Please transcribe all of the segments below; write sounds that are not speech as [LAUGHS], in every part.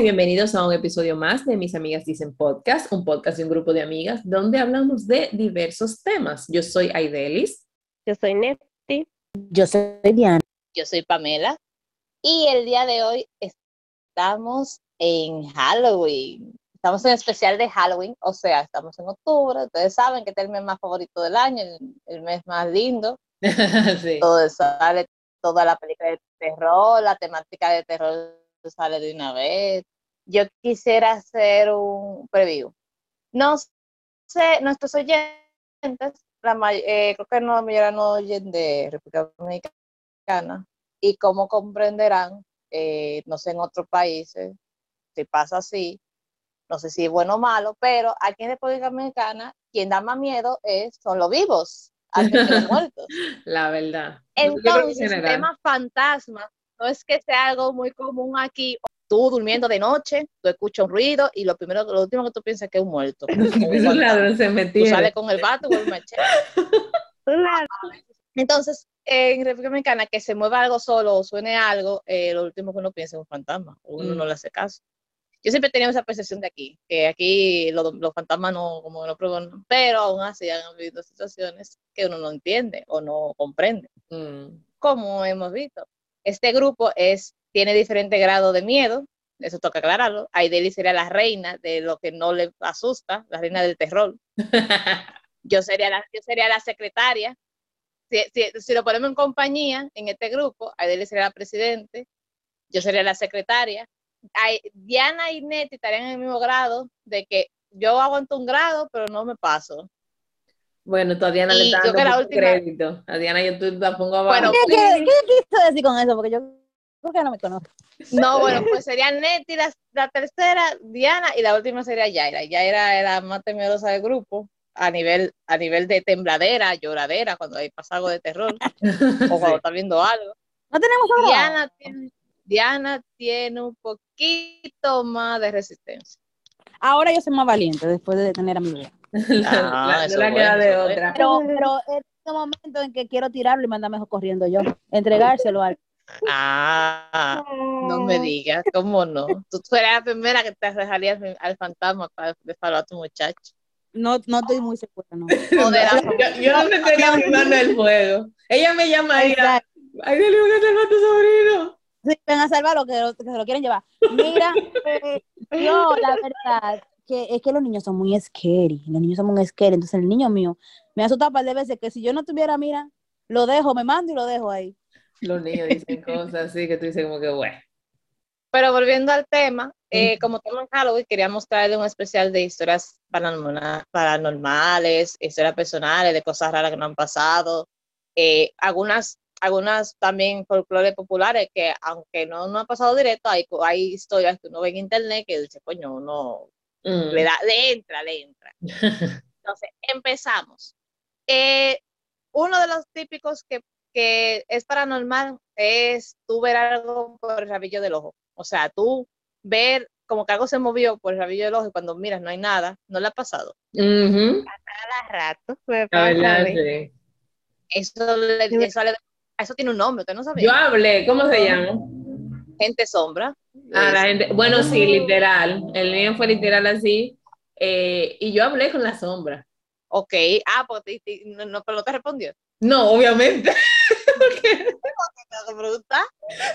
y bienvenidos a un episodio más de Mis Amigas Dicen Podcast, un podcast de un grupo de amigas donde hablamos de diversos temas. Yo soy Aidelis. Yo soy Nefti. Yo soy Diana. Yo soy Pamela. Y el día de hoy estamos en Halloween. Estamos en especial de Halloween, o sea, estamos en octubre. Ustedes saben que este es el mes más favorito del año, el, mes más lindo. [LAUGHS] sí. Todo sale, toda la película de terror, la temática de terror sale de una vez. Yo quisiera hacer un preview. No sé, nuestros oyentes, la eh, creo que no, la mayoría no oyen de República Dominicana y como comprenderán, eh, no sé en otros países si pasa así, no sé si es bueno o malo, pero aquí en República Dominicana quien da más miedo es, son los vivos, antes que los [LAUGHS] muertos. La verdad. Entonces, el tema fantasma no es que sea algo muy común aquí. Tú durmiendo de noche, tú escuchas un ruido y lo primero, lo último que tú piensas es que es un muerto. [LAUGHS] un se Tú sales con el vato o el machete. [LAUGHS] Entonces, en República Dominicana, que se mueva algo solo o suene algo, eh, lo último que uno piensa es un fantasma. Uno no mm. le hace caso. Yo siempre tenido esa percepción de aquí, que aquí los, fantasmas no, como no prueban, pero aún así han habido situaciones que uno no entiende o no comprende, mm. como hemos visto. Este grupo es, tiene diferente grado de miedo, eso toca aclararlo. Aideli sería la reina de lo que no le asusta, la reina del terror. [LAUGHS] yo, sería la, yo sería la secretaria. Si, si, lo ponemos en compañía, en este grupo, Aideli sería la presidente, yo sería la secretaria. Diana y Neti estarían en el mismo grado de que yo aguanto un grado, pero no me paso. Bueno, todavía no le está dando crédito. A Diana yo la pongo abajo. Bueno, ¿Qué, qué, qué quiso decir con eso? Porque yo creo que no me conozco. No, bueno, pues sería Neti la, la, tercera, Diana, y la última sería Yaira. Yaira era la más temerosa del grupo, a nivel, a nivel de tembladera, lloradera, cuando hay pasa algo de terror, o cuando [LAUGHS] está viendo algo. No tenemos Diana tiene, Diana tiene un poquito más de resistencia. Ahora yo soy más valiente después de tener a mi vida. [LAUGHS] Ah, la, la, queda de otra. Pero, pero en este momento en que quiero tirarlo y mandarme corriendo yo, entregárselo al. Ah, no me digas, ¿cómo no? Tú, eres la primera que te arrojarías al fantasma para desfalar a tu muchacho. No, no estoy muy segura, no. [LAUGHS] yo, yo, no me tenía mi mano el fuego. Ella me llama ahí. Ay, dile que te a tu sobrino. Sí, ven a salvarlo, que, que se lo quieren llevar. Mira, [LAUGHS] eh, yo, [LAUGHS] la verdad, es que los niños son muy scary, los niños son muy scary, entonces el niño mío me asusta un par de veces que si yo no tuviera, mira, lo dejo, me mando y lo dejo ahí. Los niños dicen cosas así que tú dices como que bueno. Pero volviendo al tema, eh, como tema en Halloween, queríamos traerle un especial de historias paranormales, historias personales, de cosas raras que no han pasado, eh, algunas algunas también folclores populares que aunque no, no han pasado directo, hay, hay historias que uno ve en internet que dice, coño, uno Mm. Le, da, le entra, le entra. [LAUGHS] Entonces, empezamos. Eh, uno de los típicos que, que, es paranormal es tú ver algo por el rabillo del ojo. O sea, tú ver como que algo se movió por el rabillo del ojo y cuando miras no hay nada, no le ha pasado. A rato. Eso, le, eso, eso, tiene un nombre, usted no sabía. Yo hablé, ¿cómo se llama? Gente sombra. Ah, la gente, bueno, sí, literal. El mío fue literal así. Eh, y yo hablé con la sombra. Ok, ah, pues no, pero no te respondió. No, obviamente.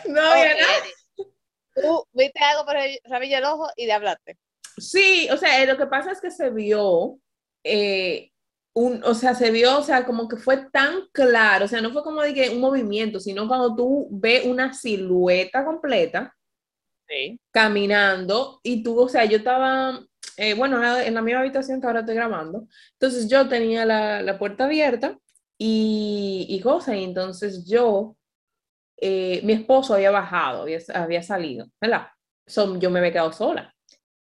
No, Tú viste algo por el rabillo del ojo y de hablaste. Sí, o sea, lo que pasa es que se vio, eh, un, o sea, se vio, o sea, como que fue tan claro, o sea, no fue como de que un movimiento, sino cuando tú ves una silueta completa, caminando y tú, o sea, yo estaba, eh, bueno, en la misma habitación que ahora estoy grabando, entonces yo tenía la, la puerta abierta y, y cosa, y entonces yo, eh, mi esposo había bajado, había, había salido, ¿verdad? So, yo me había quedado sola.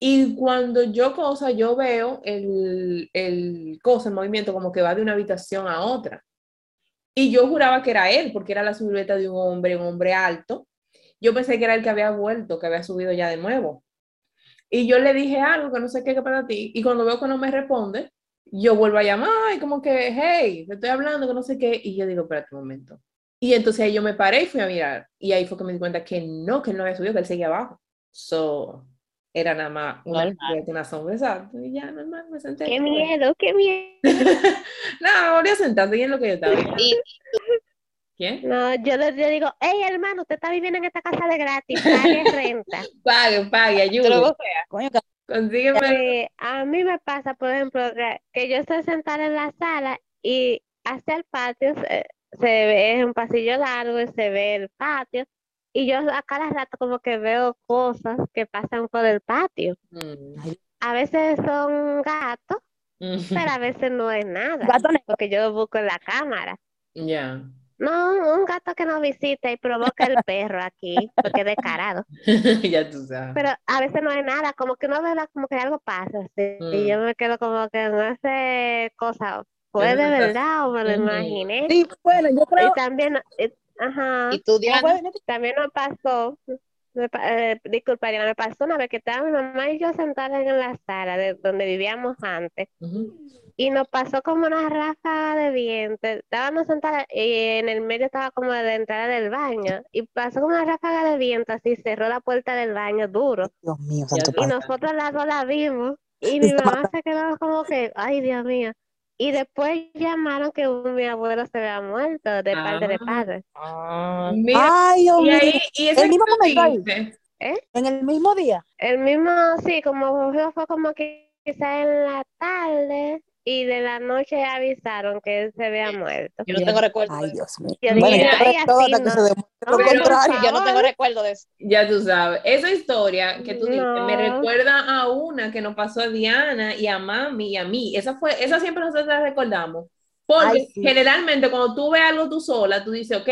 Y cuando yo cosa, yo veo el, el cosa, el movimiento como que va de una habitación a otra. Y yo juraba que era él, porque era la silueta de un hombre, un hombre alto, yo pensé que era el que había vuelto, que había subido ya de nuevo. Y yo le dije algo que no sé qué, que para ti. Y cuando veo que no me responde, yo vuelvo a llamar y como que, hey, te estoy hablando, que no sé qué. Y yo digo, espérate un momento. Y entonces yo me paré y fui a mirar. Y ahí fue que me di cuenta que no, que él no había subido, que él seguía abajo. So, Era nada más una, una sombra, exacto. Y ya, normal, me senté. Qué miedo, qué miedo. [LAUGHS] No, volví a sentarse y en lo que yo estaba. Y ¿Quién? No, yo le, le digo, hey hermano, usted está viviendo en esta casa de gratis, pague [LAUGHS] renta. Pague, pague, que Consígueme. Eh, a mí me pasa, por ejemplo, que, que yo estoy sentada en la sala y hacia el patio se, se ve es un pasillo largo y se ve el patio. Y yo a cada rato como que veo cosas que pasan por el patio. Mm. A veces son gatos, pero a veces no es nada, porque yo lo busco en la cámara. Ya. No, un gato que nos visita y provoca el perro aquí, porque es descarado. [LAUGHS] ya tú sabes. Pero a veces no hay nada, como que no verdad, como que algo pasa, sí, Mm. Y yo me quedo como que no sé cosa, ¿fue de verdad. o me lo Ujú. imaginé? Sí, bueno, yo Y creo. también, eh, ajá, y tú, Diana, venir. también nos pasó, me eh, disculpa, Diana, me pasó una vez que estaba mi mamá y yo sentadas en la sala de donde vivíamos antes, y nos pasó como una ráfaga de viento, estábamos sentadas y en el medio estaba como la entrada del baño, y pasó como una ráfaga de viento, así cerró la puerta del baño duro. Dios mío, santo Y padre. nosotros las dos la vimos y mi mamá se quedó como que, ay Dios mío. Y después llamaron que mi abuelo se había muerto de parte de Ah. padre. ah, Mira, Ay, Dios y mío. ahí, y ese El mismo momento ahí. dices, En el mismo día. El mismo, sí, como fue, fue como que quizá en la tarde y de la noche avisaron que él se había muerto. yo no tengo recuerdo Ay. Dios mío. Yo Bueno, dije, ay, así no. se demuestre No, lo pero- contrario. Yo no tengo recuerdo de eso. Ya tú sabes, esa historia que tú dices me No. recuerda a una que nos pasó a Diana y a mami y a mí. Esa fue, esa siempre nosotros la recordamos. Porque Ay, sí. generalmente cuando tú ves algo tú sola, tú dices, ok,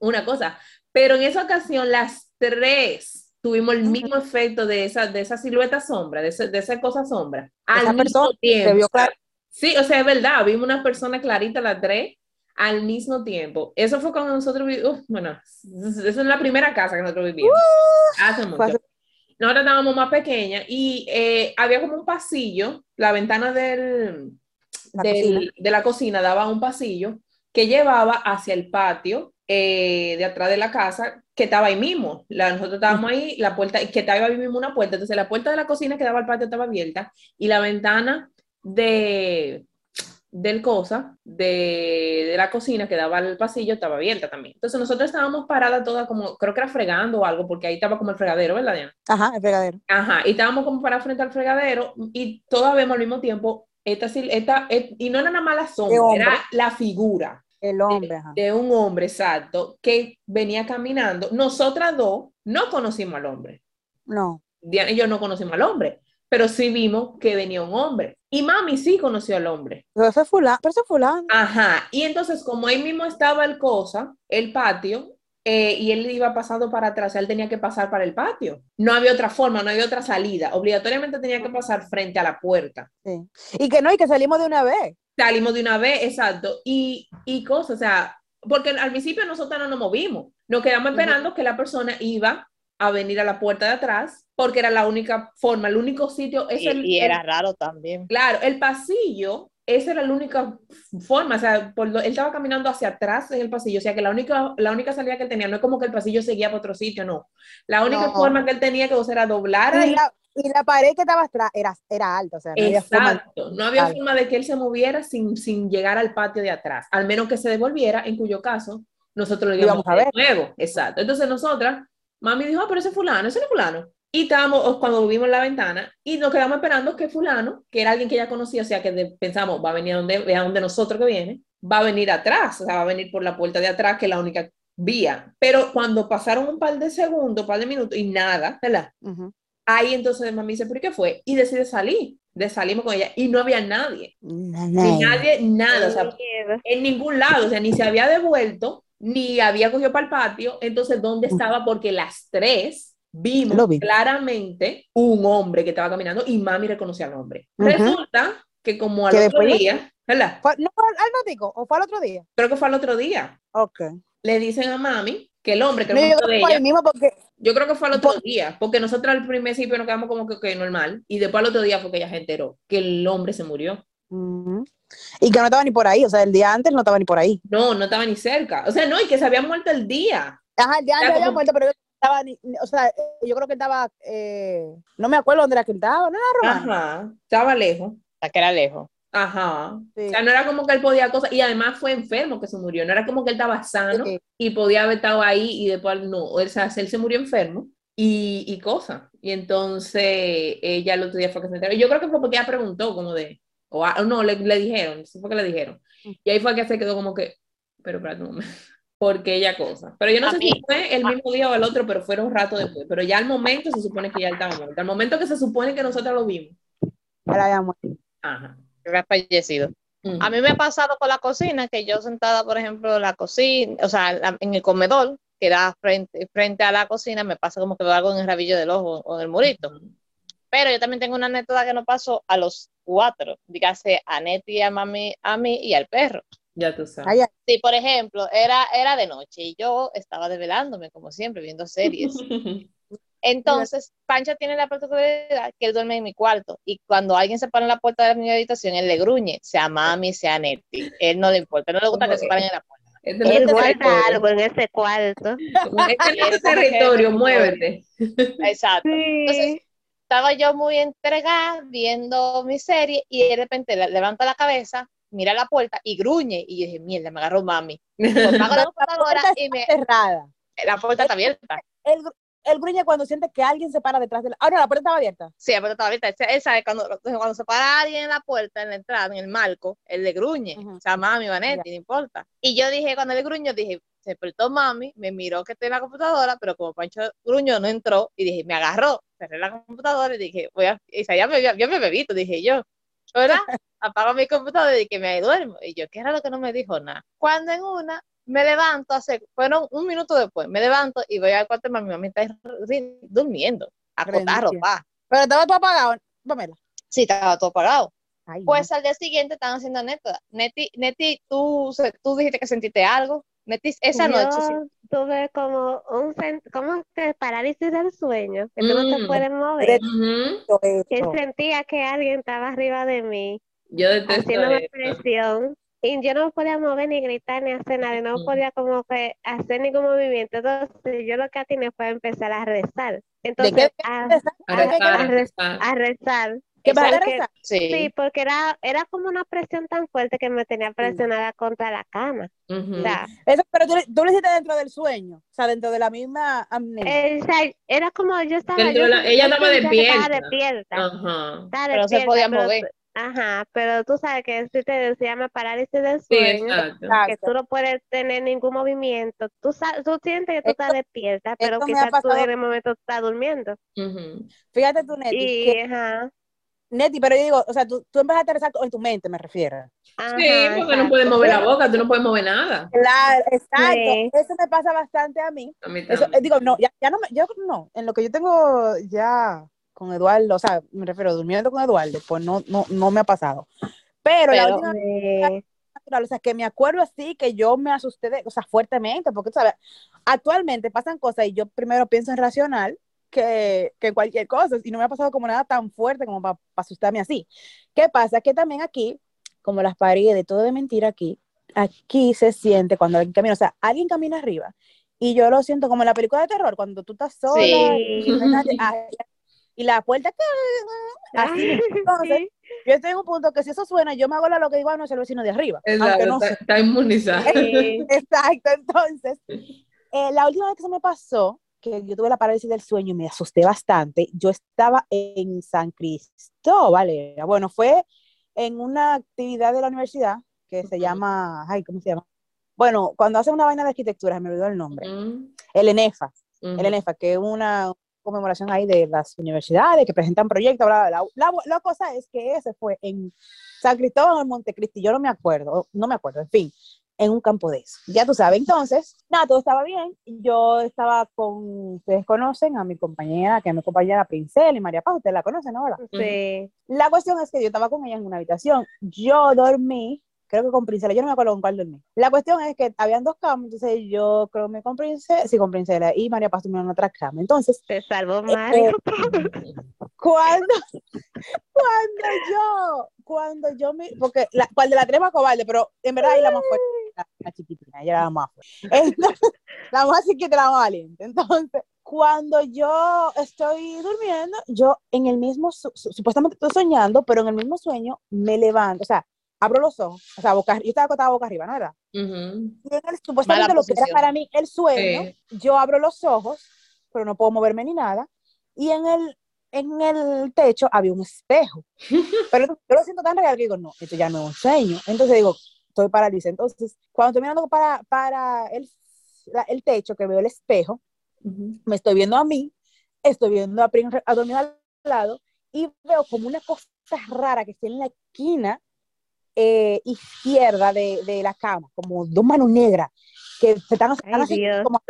una cosa. Pero en esa ocasión las tres tuvimos el mismo efecto de esa, de esa silueta sombra, de, ese- de esa cosa sombra. Esa Al mismo persona tiempo. Se vio claro. Sí, o sea, es verdad, vimos una persona clarita las tres al mismo tiempo. Eso fue cuando nosotros vivimos, bueno, esa es la primera casa que nosotros vivíamos, hace mucho. Hace- Nosotros estábamos más pequeñas y eh, había como un pasillo, la ventana del, La del- de la cocina daba a un pasillo que llevaba hacia el patio eh, de atrás de la casa, que estaba ahí mismo. La, nosotros estábamos ahí, la puerta, que estaba ahí mismo una puerta. Entonces, la puerta de la cocina que daba al patio estaba abierta y la ventana de del cosa de, de la cocina que daba al pasillo estaba abierta también. Entonces nosotros estábamos paradas todas como, creo que era fregando o algo, porque ahí estaba como el fregadero, ¿verdad, Diana? Ajá, el fregadero. Ajá, y estábamos como para frente al fregadero y todas vemos al mismo tiempo esta, esta, et- y no era nada más la sombra, era la figura El hombre, ajá. de un hombre, exacto, que venía caminando. Nosotras dos no conocimos al hombre. No. Diana y yo no conocimos al hombre, pero sí vimos que venía un hombre. Y mami sí conoció al hombre. Pero eso es fulano. Pero fulano. Ajá, y entonces como ahí mismo estaba el cosa, el patio, eh, y él iba pasando para atrás, él tenía que pasar para el patio. No había otra forma, no había otra salida. Obligatoriamente tenía que pasar frente a la puerta. Sí. Y que no, y que salimos de una vez. Salimos de una vez, exacto, y, y cosas, o sea, porque al principio nosotros no nos movimos, nos quedamos esperando que la persona iba a venir a la puerta de atrás, porque era la única forma, el único sitio, es Y, el, y el- era raro también. Claro, el pasillo, esa era la única forma, o sea, por lo- él estaba caminando hacia atrás en el pasillo, o sea que la única, la única salida que él tenía, no es como que el pasillo seguía para otro sitio, no. La única No. forma que él tenía que hacer era doblar Y ahí. la, y la pared que estaba atrás era, era alta, o sea, no había forma. Exacto, no había forma de que él se moviera sin, sin llegar al patio de atrás, al menos que se devolviera, en cuyo caso nosotros lo íbamos a ver ver. luego. Exacto. Entonces nosotras, mami dijo, ah, pero ese es fulano, ese no es fulano. Y estábamos, cuando vimos la ventana, y nos quedamos esperando que fulano, que era alguien que ya conocía, o sea, que pensamos, va a venir a donde, a donde nosotros que viene, va a venir atrás, o sea, va a venir por la puerta de atrás, que es la única vía. Pero cuando pasaron un par de segundos, un par de minutos, y nada, ¿verdad? Ujú. Ahí entonces mami dice, ¿pero qué fue? Y decide salir. De salimos con ella y no había nadie. Na- Ni na- nadie, nada. O sea, en ningún lado. O sea, ni se había devuelto, ni había cogido para el patio. Entonces, ¿dónde estaba? Porque las tres vimos vi. claramente un hombre que estaba caminando y mami reconoció al hombre. Ujú. Resulta que como al otro día, ¿verdad? ¿Fue- ¿No fue al ratico? ¿O fue al otro día? Creo que fue al otro día. Ok. Le dicen a mami que el hombre que No, era yo de ella, mismo porque yo creo que fue al otro Por- día, porque nosotros al principio nos quedamos como que normal, y después al otro día fue que ella se enteró que el hombre se murió. Ujú. Y que no estaba ni por ahí, o sea, el día antes no estaba ni por ahí. No, no estaba ni cerca. O sea, no, y que se había muerto el día. Ajá, el día antes había como- muerto, pero estaba, ni- ni- o sea, yo creo que estaba, eh, no me acuerdo dónde era que él estaba, no era Román. Ajá, estaba lejos. La que era lejos. Ajá. Sí. O sea, no era como que él podía cosas, y además fue enfermo que se murió, no era como que él estaba sano Sí. y podía haber estado ahí y después no, o sea, él se murió enfermo y, y cosas. Y entonces ella el otro día fue que se enteró. Yo creo que fue porque ella preguntó como de, o a- no, le, le dijeron, sí fue que le dijeron. Y ahí fue que se quedó como que, pero espérate un momento, [LAUGHS] porque ella cosa. Pero yo no A sé mí- si fue el mismo día o el otro, pero fueron un rato después. Pero ya al momento se supone que ya estaba muerto. Al momento que se supone que nosotros lo vimos. Él había muerto. Ajá. había fallecido. Ujú. A mí me ha pasado con la cocina, que yo sentada, por ejemplo, en la cocina, o sea, en el comedor, que da frente, frente a la cocina, me pasa como que veo algo en el rabillo del ojo o en el murito. Pero yo también tengo una anécdota que nos pasó a los cuatro, dígase a Neti, a mami, a mí y al perro. Ya tú sabes. Sí, por ejemplo, era, era de noche y yo estaba desvelándome, como siempre, viendo series. [LAUGHS] Entonces, Pancho tiene la particularidad que él duerme en mi cuarto y cuando alguien se para en la puerta de mi habitación, él le gruñe, sea mami, sea Neti. Él no le importa, no le gusta que se paren en la puerta. Este no Él guarda algo en ese cuarto. Este no es territorio, [LAUGHS] muévete. Exacto. Entonces, estaba yo muy entregada viendo mi serie y de repente le- levanta la cabeza, mira la puerta y gruñe. Y yo dije, mierda, me agarró mami. [LAUGHS] Apago la computadora puerta y me, cerrada. la puerta está abierta. Gr- él gruñe cuando siente que alguien se para detrás de la. Ah, no, la puerta estaba abierta. Sí, la puerta está abierta. Él- sabe cuando, cuando se para alguien en la puerta, en la entrada, en el marco, él le gruñe. O sea, mami, Vanetti, no importa. Y yo dije, cuando le gruñó, dije, se despertó mami, me miró que estoy en la computadora, pero como Pancho gruñó, no entró. Y dije, me agarró. Cerré la computadora y dije, voy a. Y ya me, ya me bebito, dije yo. ¿Verdad? [LAUGHS] Apago mi computadora y dije, me duermo. Y yo, qué raro que no me dijo nada. Cuando en una me levanto, hace, fueron un minuto después, me levanto y voy al cuarto de mami, mami está durmiendo, Rendido. ropa. Pero estaba todo apagado. Pamela. Sí, estaba todo apagado. Ay, Pues al día siguiente estaban haciendo anécdota. Neti, Neti, tú, tú dijiste que sentiste algo. Neti, esa noche, sí. Yo tuve como un como que parálisis del sueño, que tú no te Mm. puedes mover. Ujú. no, Que sentía que alguien estaba arriba de mí, Yo haciéndome presión. Y yo no podía mover ni gritar ni hacer nada, y no podía como que hacer ningún movimiento. Entonces yo lo que atiné fue empezar a rezar. ¿De Entonces, qué? a, A ¿De qué? rezar, a a re- rezar. a rezar. ¿Qué vas a Porque-? Sí. Sí, porque era, era como una presión tan fuerte que me tenía presionada contra la cama. Ujú. O sea, Eso, pero tú, tú lo hiciste dentro del sueño, o sea, dentro de la misma amnesia. eh, era como yo estaba, yo la- ella yo estaba que estaba despierta. despierta, Ajá. estaba Pero no se despierta, podía pero mover. Ajá, pero tú sabes que si te se llama parálisis del Sí, sueño, exacto. que tú no puedes tener ningún movimiento, tú, sa- tú sientes que tú estás despierta, pero quizás tú en el momento estás durmiendo. Fíjate tú, Neti, Y, que, ajá, Neti, pero yo digo, o sea, tú, tú empezaste a rezar en tu mente, me refiero. ajá, Sí, porque no puedes exacto. mover la boca, tú no puedes mover nada. Claro, exacto. Sí. Eso me pasa bastante a mí. A mí Eso, también. digo, no, ya, ya no me, yo no, en lo que yo tengo ya con Eduardo, o sea, me refiero durmiendo con Eduardo, pues no, no, no me ha pasado. Pero, la Pero- última vez, Sí. natural, o sea, que me acuerdo así que yo me asusté, de, o sea, fuertemente, porque, tú sabes, actualmente pasan cosas y yo primero pienso en racional que, que cualquier cosa, y no me ha pasado como nada tan fuerte como para asustarme así. ¿Qué pasa? Que también aquí, como las paredes, todo de mentira aquí, aquí se siente cuando alguien camina, o sea, alguien camina arriba, y yo lo siento como en la película de terror, cuando tú estás sola Sí. y, [LAUGHS] y la puerta, así, entonces, Sí. yo estoy en un punto que si eso suena, yo me hago la lo que digo, ah, no es el vecino de arriba, Exacto, no está, está inmunizada. Sí. [LAUGHS] Exacto, entonces, eh, la última vez que se me pasó, que yo tuve la parálisis del sueño y me asusté bastante, yo estaba en San Cristóbal, era. bueno, fue en una actividad de la universidad que se llama, ay, ¿cómo se llama? Bueno, cuando hacen una vaina de arquitectura, me olvidó el nombre, el ENEFA, el ENEFA, que es una conmemoración ahí de las universidades que presentan proyectos, bla, bla, bla. La, la cosa es que ese fue en San Cristóbal o en Montecristi, yo no me acuerdo, no me acuerdo, en fin, en un campo de eso. Ya tú sabes, entonces, nada, todo estaba bien. Yo estaba con, ustedes conocen a mi compañera, que es mi compañera Princela y María Paz, ustedes la conocen, ¿no? ¿verdad? Sí. La cuestión es que yo estaba con ella en una habitación. Yo dormí, creo que con Princela, yo no me acuerdo con cuál dormí. La cuestión es que habían dos camas, entonces yo creo que me con Princela, sí, con Princela y María Paz en otra cama. Entonces, Te salvó Eh, Mario. [LAUGHS] cuando, cuando yo, cuando yo me, porque la, cual de la tres más cobarde, pero en verdad ahí la más fuerte, la, la chiquitina, ella era [LAUGHS] la más. Entonces, la más chiquita, la más valiente. Entonces, cuando yo estoy durmiendo, yo en el mismo, su- su- supuestamente estoy soñando, pero en el mismo sueño me levanto, o sea, abro los ojos, o sea, boca, yo estaba acostada boca arriba, ¿no era? Ujú. Y en el, supuestamente lo que era para mí el sueño, yo abro los ojos, pero no puedo moverme ni nada, y en el, en el techo había un espejo. [LAUGHS] Pero yo lo siento tan real que digo, no, esto ya no es un sueño. Entonces digo, estoy paralizada. Entonces, cuando estoy mirando para, para el, la- el techo, que veo el espejo, me estoy viendo a mí, estoy viendo a a dormir al lado y veo como una cosa rara que está en la esquina eh, izquierda de, de la cama, como dos manos negras que se están, Ay, así, como,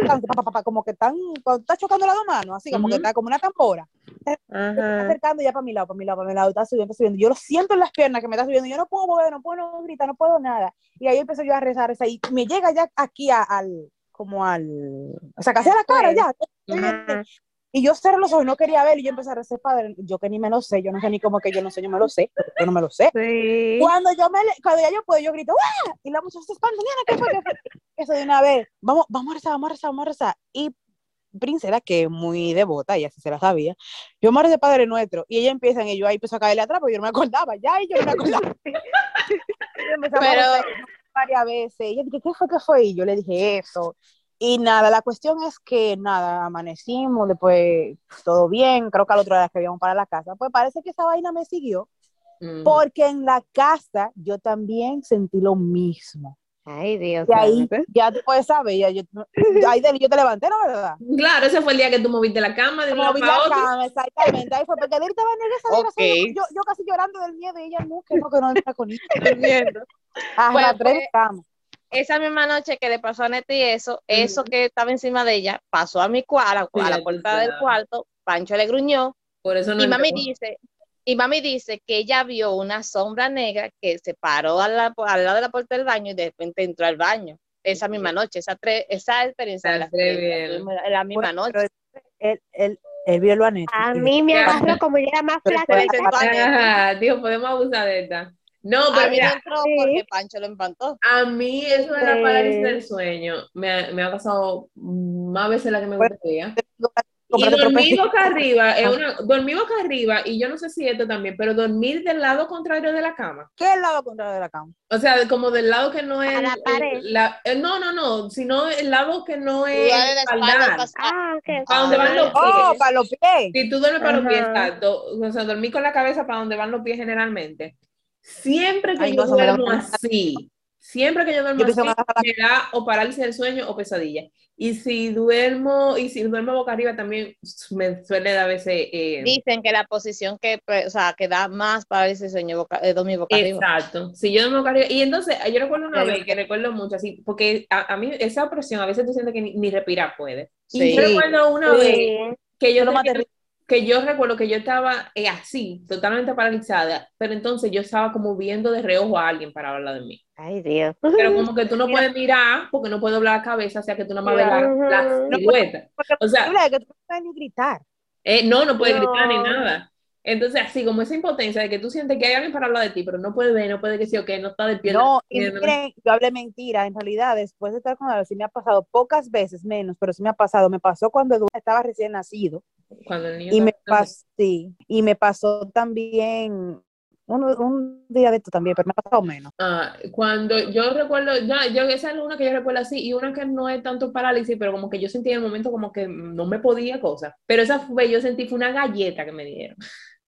como que están, cuando estás chocando las dos manos, así como que está como una tambora, se está acercando ya para mi lado, para mi lado, para mi lado, está subiendo, está subiendo. Yo lo siento en las piernas que me está subiendo, yo no puedo mover, no puedo gritar, no puedo nada. Y ahí empecé yo a rezar, rezar, y me llega ya aquí a- al, como al, o sea, casi a la cara ya. Y yo cerré los ojos, no quería ver, y yo empecé a rezar, padre, yo que ni me lo sé, yo no sé ni cómo que yo no sé, yo me lo sé, yo no me lo sé. Sí. Cuando yo me, cuando ya yo puedo, yo grito, ¡ah! Y la muchacha se espanta, ¿qué fue? ¿Qué fue? Eso de una vez, vamos, vamos a rezar, vamos a rezar, vamos a rezar. Y Princesa, que es muy devota, y así se la sabía, yo me de Padre Nuestro, y ella empieza, y yo ahí empiezo a caerle atrás, porque yo no me acordaba, ya, y yo no me acordaba. [LAUGHS] Pero- varias veces, y ella dije, ¿qué fue, qué fue? Y yo le dije eso. Y nada, la cuestión es que nada, amanecimos, después todo bien, creo que al otro día que íbamos para la casa, pues parece que esa vaina me siguió, Ujú. porque en la casa yo también sentí lo mismo. Ay, Dios. Y ahí santo. ya tú puedes saber, ya yo, ahí de- yo te levanté, ¿no verdad? Claro, ese fue el día que tú moviste la cama de para la otro. cama, exactamente, ahí fue, porque él estaba en esa Ok. habitación, yo, yo casi llorando del miedo, y ella no, que no, que no entra con ella. Durmiendo. Arrastré pues, la cama. Esa misma noche que le pasó a Neti eso, eso que estaba encima de ella, pasó a mi cuarto, a la, puerta del cuarto, Pancho le gruñó, Por eso no y mami entró. dice, y mami dice que ella vio una sombra negra que se paró a la- al lado de la puerta del baño y de repente entró al baño. Esa misma noche, esa, tre- esa experiencia de la, misma Bueno, noche. él, él, él vio lo. A mí me agarró como yo era más flaca. Podemos abusar de esta. No, pero A mí no mira, entró Sí. porque Pancho lo espantó. a mí eso de la parálisis del sueño me ha, me ha pasado más veces la que me gustaría. Y pesito. boca arriba, es una, dormir boca arriba, y yo no sé si esto también, pero dormir del lado contrario de la cama. ¿Qué es el lado contrario de la cama? O sea, como del lado que no es. A la el- pared. la- eh, no, no, no, sino el lado que no es. espaldar. Ah, ok. ¿Para dónde van los Oh, pies? para los pies. Si tú duermes para los pies, exacto. O sea, dormir con la cabeza para donde van los pies generalmente. Siempre que Ay, yo no, duermo así, siempre que yo duermo Yo así, me da- o parálisis del sueño o pesadilla. Y si duermo, y si duermo boca arriba también me suele dar a veces. eh, Dicen que la posición que, pues, o sea, que da más para ese sueño boca, de dormir boca arriba. Exacto. Si yo duermo boca arriba. Y entonces, yo recuerdo una vez que recuerdo mucho así, porque a, a mí esa opresión a veces tú sientes que ni, ni respirar puedes. Y Sí. yo recuerdo una Sí. vez que yo Lo terrible. Que yo recuerdo que yo estaba eh, así, totalmente paralizada, pero entonces yo estaba como viendo de reojo a alguien para hablar de mí. Ay, Dios. Pero como que tú no [LAUGHS] puedes mirar porque no puedo doblar la cabeza, o sea que tú no me ves la, la No silueta. Porque O sea, que tú no puedes ni gritar. eh, no, no puedes gritar ni No. nada. Entonces, así como esa impotencia de que tú sientes que hay alguien para hablar de ti, pero no puede ver, no puede decir, ok, no está de pie. No, y miren, yo hablé mentira, en realidad, después de estar con él, sí me ha pasado pocas veces menos, pero sí me ha pasado, me pasó cuando Eduardo estaba recién nacido, Cuando el niño y me pasó, sí, y me pasó también, un, un día de esto también, pero me ha pasado menos. Ah, cuando yo recuerdo, ya, yo, esa es una que yo recuerdo así, y una que no es tanto parálisis, pero como que yo sentí en el momento como que no me podía cosas. Pero esa fue, yo sentí, fue una galleta que me dieron.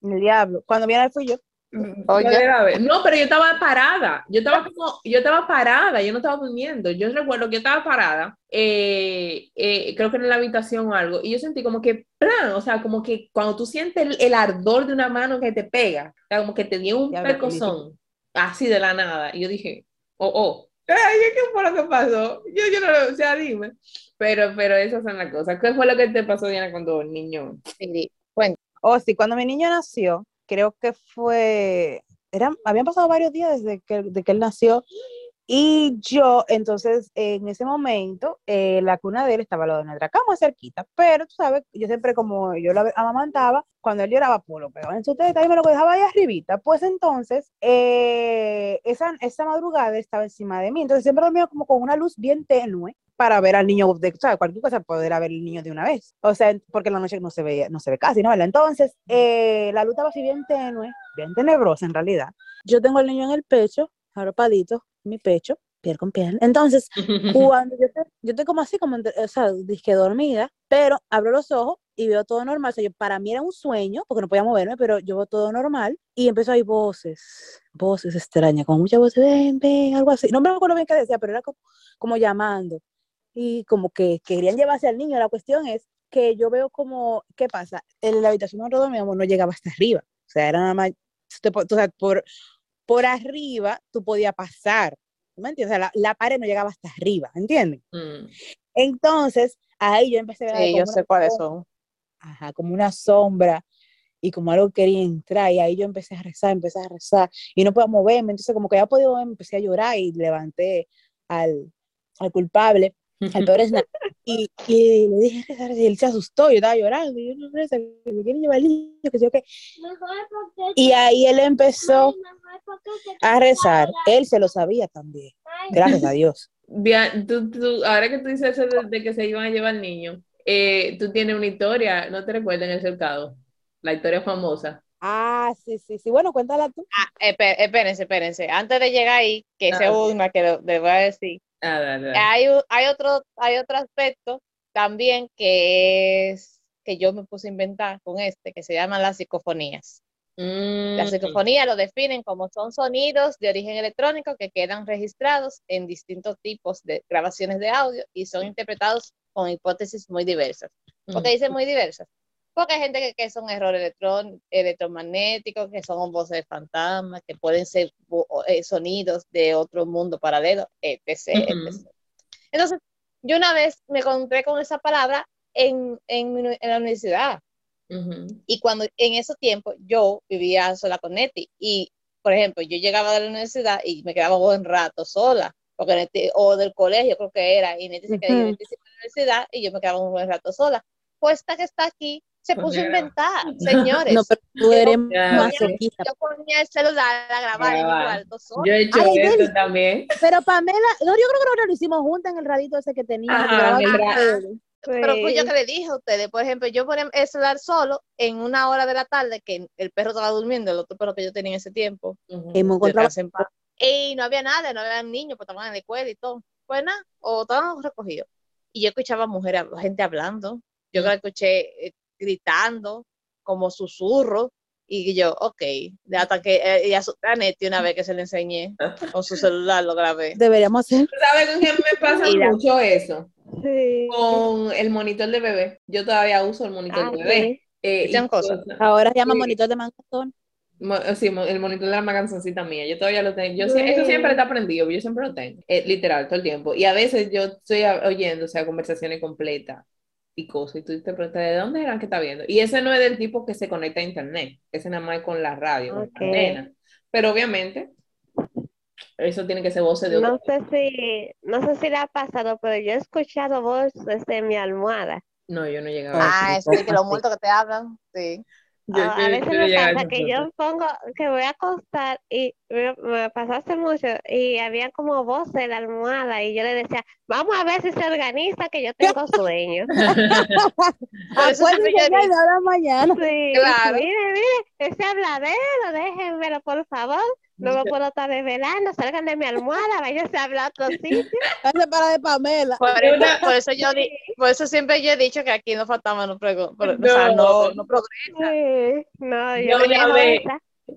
El diablo, cuando viene fue yo, Ver. No, pero yo estaba parada, yo estaba como, yo estaba parada, yo no estaba durmiendo. Yo recuerdo que yo estaba parada, eh, eh, creo que en la habitación o algo, y yo sentí como que, ¡pran! o sea, como que cuando tú sientes el, el ardor de una mano que te pega, o sea, como que te dio un percozón, así de la nada, y yo dije, oh, oh, ay, ¿qué fue lo que pasó? Yo, yo no lo, o sea, dime. Pero, pero esas son las cosas. ¿Qué fue lo que te pasó, Diana, cuando niño? Sí, oh sí, cuando mi niño nació, creo que fue, eran, habían pasado varios días desde que, de que él nació, y yo, entonces, en ese momento, eh, la cuna de él estaba al lado de nuestra cama, cerquita, pero tú sabes, yo siempre como yo la amamantaba, cuando él lloraba, pues lo pegaba en su teta y me lo dejaba ahí arribita, pues entonces, eh, esa, esa madrugada estaba encima de mí, entonces siempre dormía como con una luz bien tenue, para ver al niño, de, sea, cualquier cosa, poder ver al niño de una vez. O sea, porque en la noche no se ve, no se ve casi, ¿no? Entonces, eh, la luz estaba así bien tenue, bien tenebrosa en realidad. Yo tengo al niño en el pecho, arropadito, mi pecho, piel con piel. Entonces, [LAUGHS] cuando yo estoy, yo estoy como así, como, o sea, disque dormida, pero abro los ojos y veo todo normal. O sea, yo, para mí era un sueño, porque no podía moverme, pero yo veo todo normal y empezó a oír voces, voces extrañas, como muchas voces, ven, ven, algo así. No me acuerdo bien qué decía, pero era como, como llamando y como que querían llevarse al niño. La cuestión es que yo veo como, ¿qué pasa? En la habitación donde dormíamos no llegaba hasta arriba. O sea, era nada más, o sea, por, por arriba tú podías pasar. ¿tú ¿Me entiendes? O sea, la, la pared no llegaba hasta arriba, ¿entienden? Mm. Entonces, ahí yo empecé a ver Sí, yo sé cuáles son. ajá, como una sombra y como algo quería entrar y ahí yo empecé a rezar, empecé a rezar y no podía moverme, entonces como que ya podía moverme, empecé a llorar y levanté al, al culpable, al peor y, y le dije rezar y él se asustó, yo estaba llorando y yo no reza, que me quieren llevar al niño, que sé yo qué, y ahí él empezó a rezar, él se lo sabía también, gracias a Dios. Bia- tú- tú- ahora que tú dices eso de, de que se iban a llevar al niño, eh, tú tienes una historia, ¿no te recuerdas en el cercado? La historia famosa. Ah, sí, sí, sí, bueno, cuéntala tú. Ah, espé- espérense, espérense. Antes de llegar ahí, que Ah, ok. una que le voy a decir, Ah, hay, otro, hay otro aspecto también que es que yo me puse a inventar con este, que se llaman las psicofonías. Las Mm, psicofonías lo definen como son sonidos de origen electrónico que quedan registrados en distintos tipos de grabaciones de audio y son interpretados con hipótesis muy diversas. ¿Por qué mm. dicen muy diversas? Porque hay gente que, que son errores electrón, electromagnéticos, que son voces de fantasmas, que pueden ser eh, sonidos de otro mundo paralelo, etc. Entonces, yo una vez me encontré con esa palabra en, en, en la universidad. Ujú. Y cuando en esos tiempos yo vivía sola con Neti y, por ejemplo, yo llegaba de la universidad y me quedaba un buen rato sola, porque Neti- o del colegio creo que era, y Neti se quedaba Ujú. en la universidad y yo me quedaba un buen rato sola. Pues esta que está aquí se Pues puso a mira. inventar, [LAUGHS] señores. No, pero tú eres Ya, masoquista. Yo ponía el celular a grabar en mi Grabar. cuarto sola. Yo he hecho Ay, Deli. también. Pero Pamela, no, yo creo que nosotros lo hicimos juntas en el radito ese que tenía. Ajá, grababa. Pero fui yo que le dije a ustedes, por ejemplo, yo ponía el celular solo en una hora de la tarde que el perro estaba durmiendo, el otro perro que yo tenía en ese tiempo. Hemos encontrado. Y no había nada, no había niños, pues estaban en la escuela y todo. Pues nada, o estaban recogidos. Y yo escuchaba mujeres, gente hablando. Yo la escuché eh, gritando, como susurros. Y yo, ok, de hasta que eh, y asusté a Neti una vez que se le enseñé [LAUGHS] con su celular, lo grabé. Deberíamos hacer. ¿Tú ¿Sabes con quién me pasa Mira. mucho eso? Sí. Con el monitor de bebé. Yo todavía uso el monitor Ah, de bebé. sí. Eh, cosas. cosas. Ahora se llama Sí. monitor de mangazón. Mo- Sí, mo- el monitor de la maganzoncita mía, yo todavía lo tengo. Yo, sie- Eso Sí. siempre está prendido, yo siempre lo tengo, eh, literal, todo el tiempo. Y a veces yo estoy oyendo, o sea, conversaciones completas y cosas, y tú te preguntas, ¿de dónde eran que está viendo? Y ese no es del tipo que se conecta a internet, ese nada más es con la radio, con Ok. la antena. Pero obviamente, eso tiene que ser voces de No otro. sé si, no sé si le ha pasado, pero yo he escuchado voces en mi almohada. No, yo no llegaba a Ah, eso. eso de que los muertos que te hablan, sí. Yo- yo- a veces me pasa que yo pongo, que voy a acostar y me, me pasó hace mucho y había como voces en la almohada y yo le decía, vamos a ver si se organiza que yo tengo [LAUGHS] sueño. Acuérdense [LAUGHS] de ahora mañana. Sí, Claro. mire, mire, ese habladero, déjenmelo por favor, no me puedo estar desvelando, salgan de mi almohada, váyanse a hablar a otro [LAUGHS] sitio. Para de Pamela. por, una- por eso yo di- por eso siempre yo he dicho que aquí no fantasmas no, prego- pro- o sea, No. no, no progresan. Sí, no, Yo yo una vez-.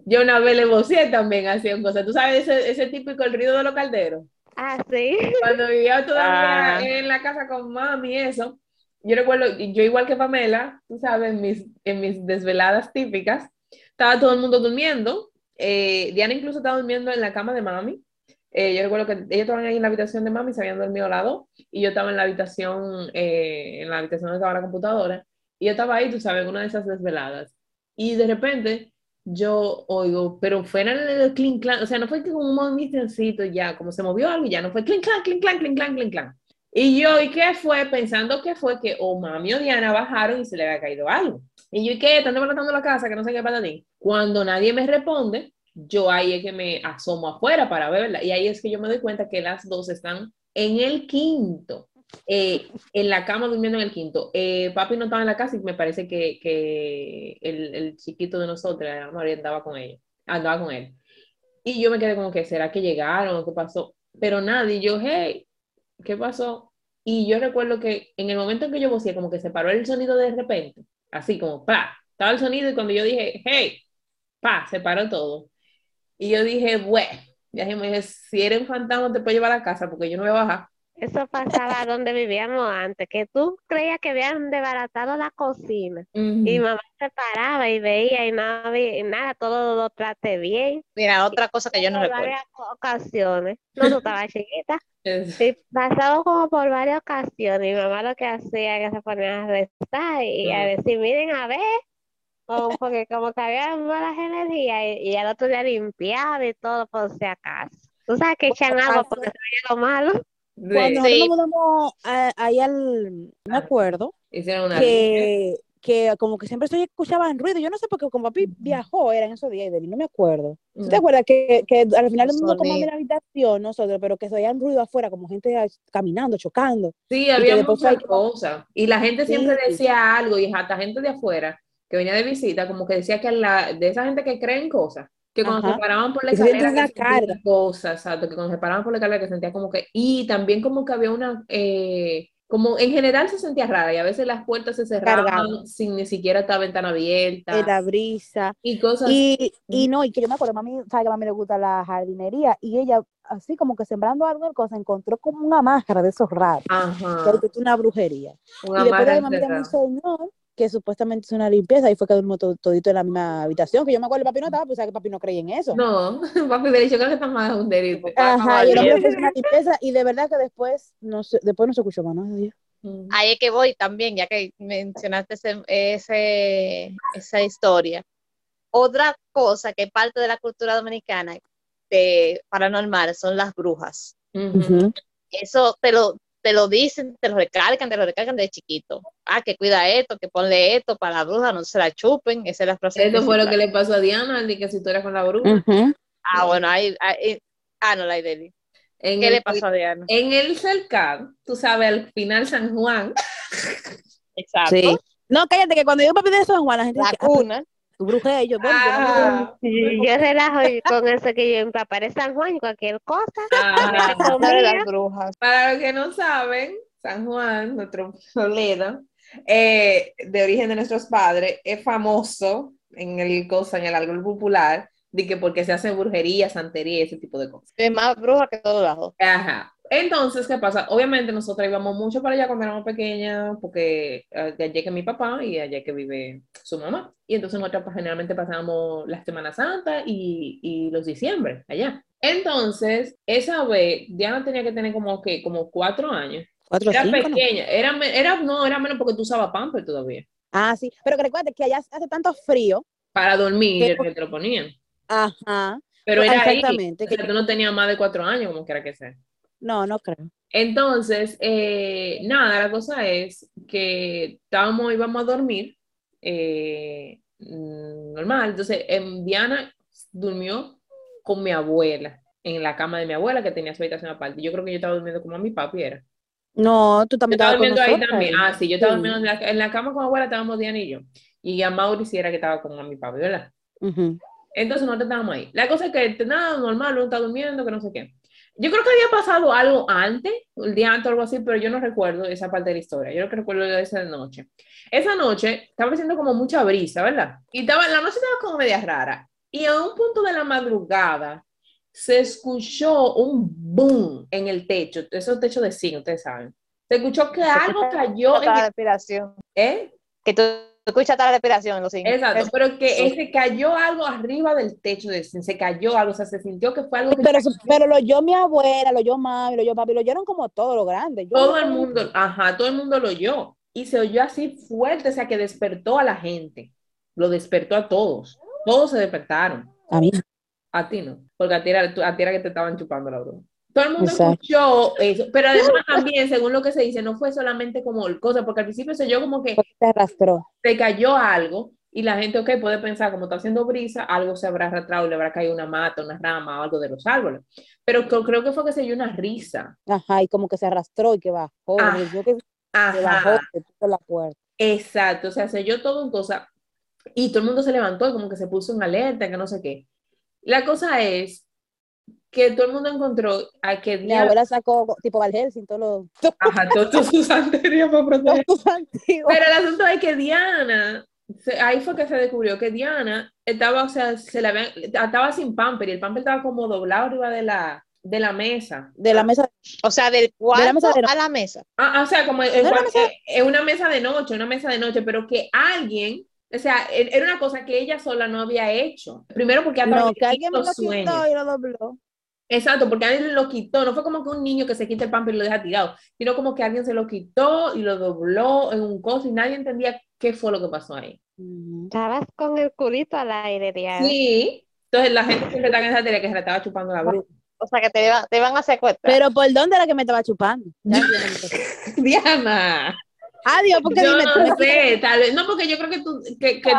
Yo una vez le voceé también hacían cosas. Tú sabes ese, ese típico el ruido de los calderos. Ah, sí. Cuando vivía todavía Ah. en la casa con mami y eso, yo recuerdo, yo igual que Pamela, tú sabes, en mis, en mis desveladas típicas, estaba todo el mundo durmiendo. Eh, Diana incluso estaba durmiendo en la cama de mami. Eh, yo recuerdo que ellos estaban ahí en la habitación de mami, se habían dormido al lado, y yo estaba en la habitación, eh, en la habitación donde estaba la computadora, y yo estaba ahí, tú sabes, una de esas desveladas. Y de repente yo oigo, pero fue en el clink clan, o sea, no fue que con un movimiento ya, como se movió algo ya, no fue clink clan, clink clan, clink clan, clink clan. Y yo, ¿y qué fue? Pensando que fue que o mami o Diana bajaron y se le había caído algo. Y yo, ¿y qué? ¿Están desbaratando la casa? Que no sé qué pasa ti. Cuando nadie me responde, yo ahí es que me asomo afuera para verla. Y ahí es que yo me doy cuenta que las dos están en el quinto. eh, en la cama durmiendo en el quinto. Eh, papi no estaba en la casa y me parece que, que el, el chiquito de nosotros, María, andaba con ella, andaba con él. Y yo me quedé como que, ¿será que llegaron qué pasó? Pero nadie, yo, hey, ¿qué pasó? Y yo recuerdo que en el momento en que yo vocé, como que se paró el sonido de repente, así como, pa, estaba el sonido y cuando yo dije, hey, pa, se paró todo. Y yo dije, bueno, ya me dije, si eres un fantasma te puedo llevar a casa porque yo no voy a bajar. Eso pasaba donde vivíamos antes, que tú creías que habían desbaratado la cocina y mamá se paraba y veía y nada, y nada todo lo trate bien. Mira, otra cosa que yo no por recuerdo. varias ocasiones. No, tú estabas chiquita. Sí, pasado como por varias ocasiones. Mi mamá lo que hacía era que se ponía a rezar y a decir, miren a ver, como- porque como que había malas energías y, y al otro día limpiaba y todo por si acaso. Tú sabes que echan agua porque se veía lo malo. De- Cuando nosotros Sí. nos mudamos a- ahí al, me acuerdo, hicieron una que, que como que siempre se escuchaban ruido. Yo no sé porque como papi viajó, era en esos días, y no me acuerdo. ¿Tú te acuerdas que, que al final Los no como en sonidos. la habitación nosotros, pero que se oían ruido afuera, como gente caminando, chocando? Sí, había muchas cosas. Y la gente siempre Sí. decía algo, y hasta gente de afuera que venía de visita, como que decía que la, de esa gente que creen cosas, que cuando Ajá. se paraban por la Que escalera que la carga. cosas, exacto, que cuando se paraban por la escalera que sentía como que, y también como que había una, eh, como en general se sentía rara, y a veces las puertas se cerraban sin ni siquiera esta ventana abierta, la brisa. y cosas Y, y no, y que yo me acuerdo, mami, sabe que a mami le gusta la jardinería, y ella, así como que sembrando algo, cosa, encontró como una máscara de esos raros, que Ajá, es una brujería. un Y después de mami encerrado. señor que supuestamente hizo una limpieza y fue que durmió to- todito en la misma habitación, que yo me acuerdo, papi no estaba, pues sabe que papi no creía en eso. No, [LAUGHS] papi hubiera dicho que le están más un delito. Ajá, y el caballero. hizo una limpieza y de verdad que después no se, después no se escuchó más. Mm. Ahí es que voy también, ya que mencionaste ese, ese- esa historia. Otra cosa que parte de la cultura dominicana de paranormal son las brujas. Eso te lo, te lo dicen, te lo recalcan, te lo recalcan de chiquito. Ah, que cuida esto, que ponle esto para la bruja, no se la chupen, esa es la frase Eso fue lo que le pasó a Diana, de que si tú eras con la bruja. Ah, bueno, ahí, ahí- ah, no, la Ideli. En ¿Qué el, le pasó a Diana? En el cercado, tú sabes, al final San Juan, Exacto. Sí. No, cállate, que cuando yo papi de eso, Juan, la gente La dice, ah, cuna. Tu brujería, y yo, bueno, yo no ah, Y Yo relajo y con eso que yo de San Juan, cualquier cosa. ah, [LAUGHS] de las brujas. para los que no saben, San Juan, nuestro Toledo, eh, de origen de nuestros padres, es famoso en el cosa, en el árbol popular, de que porque se hace brujería, santería y ese tipo de cosas. Es más bruja que todos lados. Ajá. Entonces, ¿qué pasa? Obviamente nosotros íbamos mucho para allá cuando éramos pequeñas, porque eh, de allí que mi papá y allá que vive su mamá. Y entonces nosotros pues, generalmente pasábamos la Semana Santa y, y los diciembre allá. Entonces, esa vez, Diana tenía que tener como que como cuatro años. Cuatro, Era cinco, ¿no? pequeña, era, era, no, era menos porque tú usabas pamper todavía. Ah, sí, pero que recuerda que allá hace tanto frío. Para dormir, que te lo ponían. Ajá. Pero era ahí. Exactamente, O sea, que- tú no tenías más de cuatro años, como quiera que sea. No, no creo. Entonces, eh, nada, la cosa es que estábamos, íbamos a dormir eh, normal. Entonces, em, Diana durmió con mi abuela, en la cama de mi abuela, que tenía su habitación aparte. Yo creo que yo estaba durmiendo como mi papi era. No, tú Yo también estaba estabas con durmiendo ahí también. Ah, sí, yo estaba Sí. durmiendo en la, en la cama con mi abuela, estábamos Diana y yo. Y a Mauri sí era que estaba con mi papi, ¿verdad? Entonces nosotros estábamos ahí. La cosa es que nada, normal, uno está durmiendo, que no sé qué. Yo creo que había pasado algo antes, el día antes o algo así, pero yo no recuerdo esa parte de la historia. Yo lo que recuerdo de esa noche. Esa noche estaba haciendo como mucha brisa, ¿verdad? Y estaba, la noche estaba como media rara. Y a un punto de la madrugada se escuchó un boom en el techo, esos techos de zinc, ustedes saben. Se escuchó que algo cayó en la el, respiración. ¿eh? Que tú escuchas la respiración en los cinco. Exacto, pero que Sí. se cayó algo arriba del techo, de, se cayó algo, o sea, se sintió que fue algo que Pero, pero lo oyó mi abuela, lo oyó mami, lo oyó papi, lo oyeron como todo lo grande. Yo todo el mundo, ajá, todo el mundo lo oyó y se oyó así fuerte, o sea, que despertó a la gente, lo despertó a todos, todos se despertaron, A mí. a ti no, porque a ti era, a ti era que te estaban chupando la broma. Todo el mundo Exacto. escuchó eso, pero además también, según lo que se dice, no fue solamente como el cosa, porque al principio se oyó como que se arrastró. se cayó algo y la gente, ok, puede pensar, como está haciendo brisa, algo se habrá arrastrado, le habrá caído una mata, una rama o algo de los árboles. pero creo que fue que se dio una risa. Ajá, y como que se arrastró y que bajó. Ah, yo que bajó, Ajá, se puso en la puerta. exacto, o sea, se oyó todo en cosa y todo el mundo se levantó y como que se puso en alerta, que no sé qué. La cosa es que todo el mundo encontró a que Mi Diana, abuela sacó tipo Van Helsing, todos los [LAUGHS] ajá, todos sus santerías para proteger. Pero el asunto es que Diana, se- ahí fue que se descubrió que Diana estaba, o sea, se la habían- estaba sin pamper y el pamper estaba como doblado arriba de la, de la mesa. de la mesa. O sea, del cuarto mesa de no- a la mesa. Ah, ah, o sea, como en, No era cual- mesa- eh, en una mesa de noche, una mesa de noche, pero que alguien, o sea, e- era una cosa que ella sola no había hecho. Primero porque hasta No, que alguien me lo sueños. quitó y lo dobló. Exacto, porque alguien lo quitó, no fue como que un niño que se quita el pamper y lo deja tirado, sino como que alguien se lo quitó y lo dobló en un coso y nadie entendía qué fue lo que pasó ahí. Estabas con el culito al aire, Diana. Sí, entonces la gente siempre está en esa teoría que se la estaba chupando la bruja. O sea, que te iban, te iban a secuestrar. Pero por dónde era que me estaba chupando. [LAUGHS] Diana, Adiós, porque yo dime tú. no sé, tal vez, no porque yo creo que tú, que, que,